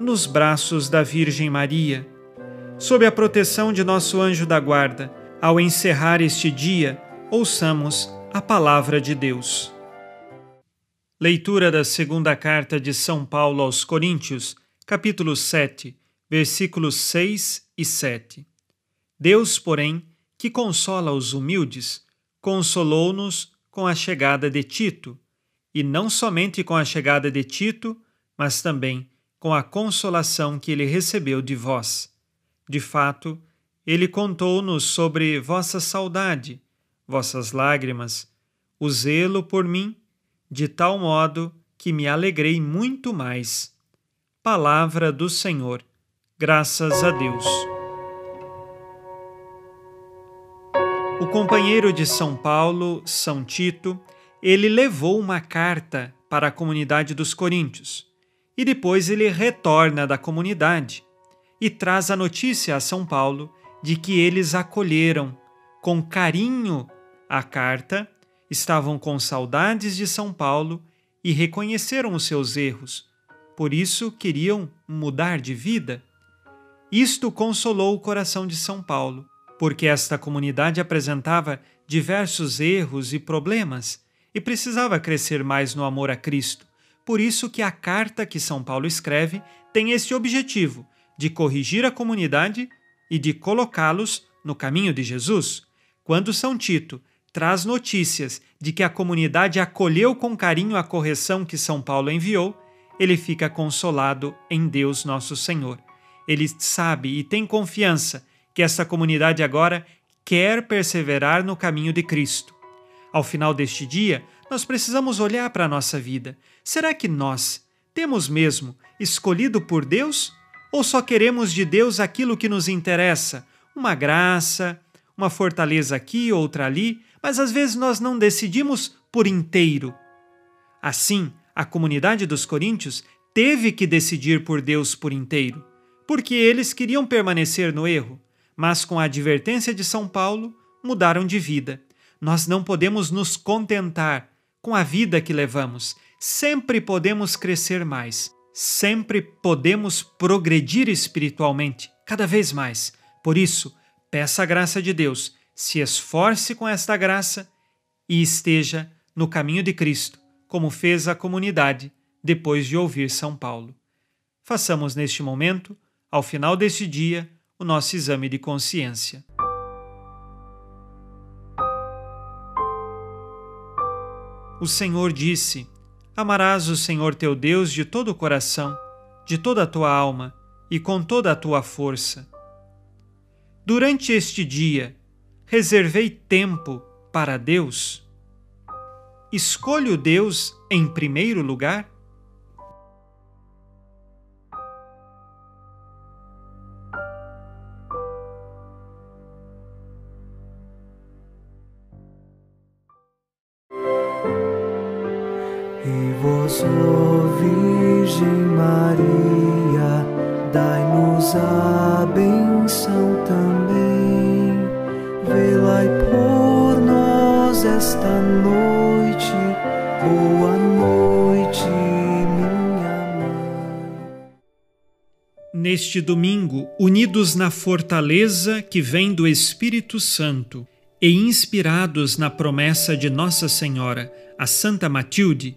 nos braços da Virgem Maria. Sob a proteção de nosso anjo da guarda, ao encerrar este dia, ouçamos a palavra de Deus. Leitura da segunda carta de São Paulo aos Coríntios, capítulo 7, versículos 6 e 7. Deus, porém, que consola os humildes, consolou-nos com a chegada de Tito, e não somente com a chegada de Tito, mas também com a consolação que ele recebeu de vós. De fato, ele contou-nos sobre vossa saudade, vossas lágrimas, o zelo por mim, de tal modo que me alegrei muito mais. Palavra do Senhor. Graças a Deus. O companheiro de São Paulo, São Tito, ele levou uma carta para a comunidade dos Coríntios e depois ele retorna da comunidade e traz a notícia a São Paulo de que eles acolheram com carinho a carta, estavam com saudades de São Paulo e reconheceram os seus erros, por isso queriam mudar de vida. Isto consolou o coração de São Paulo, porque esta comunidade apresentava diversos erros e problemas e precisava crescer mais no amor a Cristo. Por isso que a carta que São Paulo escreve tem esse objetivo de corrigir a comunidade e de colocá-los no caminho de Jesus. Quando São Tito traz notícias de que a comunidade acolheu com carinho a correção que São Paulo enviou, ele fica consolado em Deus nosso Senhor. Ele sabe e tem confiança que essa comunidade agora quer perseverar no caminho de Cristo. Ao final deste dia, nós precisamos olhar para a nossa vida. Será que nós temos mesmo escolhido por Deus? Ou só queremos de Deus aquilo que nos interessa? Uma graça, uma fortaleza aqui, outra ali, mas às vezes nós não decidimos por inteiro. Assim, a comunidade dos coríntios teve que decidir por Deus por inteiro, porque eles queriam permanecer no erro, mas com a advertência de São Paulo, mudaram de vida. Nós não podemos nos contentar com a vida que levamos. Sempre podemos crescer mais, sempre podemos progredir espiritualmente, cada vez mais. Por isso, peça a graça de Deus, se esforce com esta graça e esteja no caminho de Cristo, como fez a comunidade depois de ouvir São Paulo. Façamos neste momento, ao final deste dia, o nosso exame de consciência. O Senhor disse: Amarás o Senhor teu Deus de todo o coração, de toda a tua alma e com toda a tua força. Durante este dia, reservei tempo para Deus. Escolho Deus em primeiro lugar? Ó Virgem Maria, dai-nos a benção também. Por nós esta noite, boa noite, minha mãe. Neste domingo, unidos na fortaleza que vem do Espírito Santo e inspirados na promessa de Nossa Senhora, a Santa Matilde,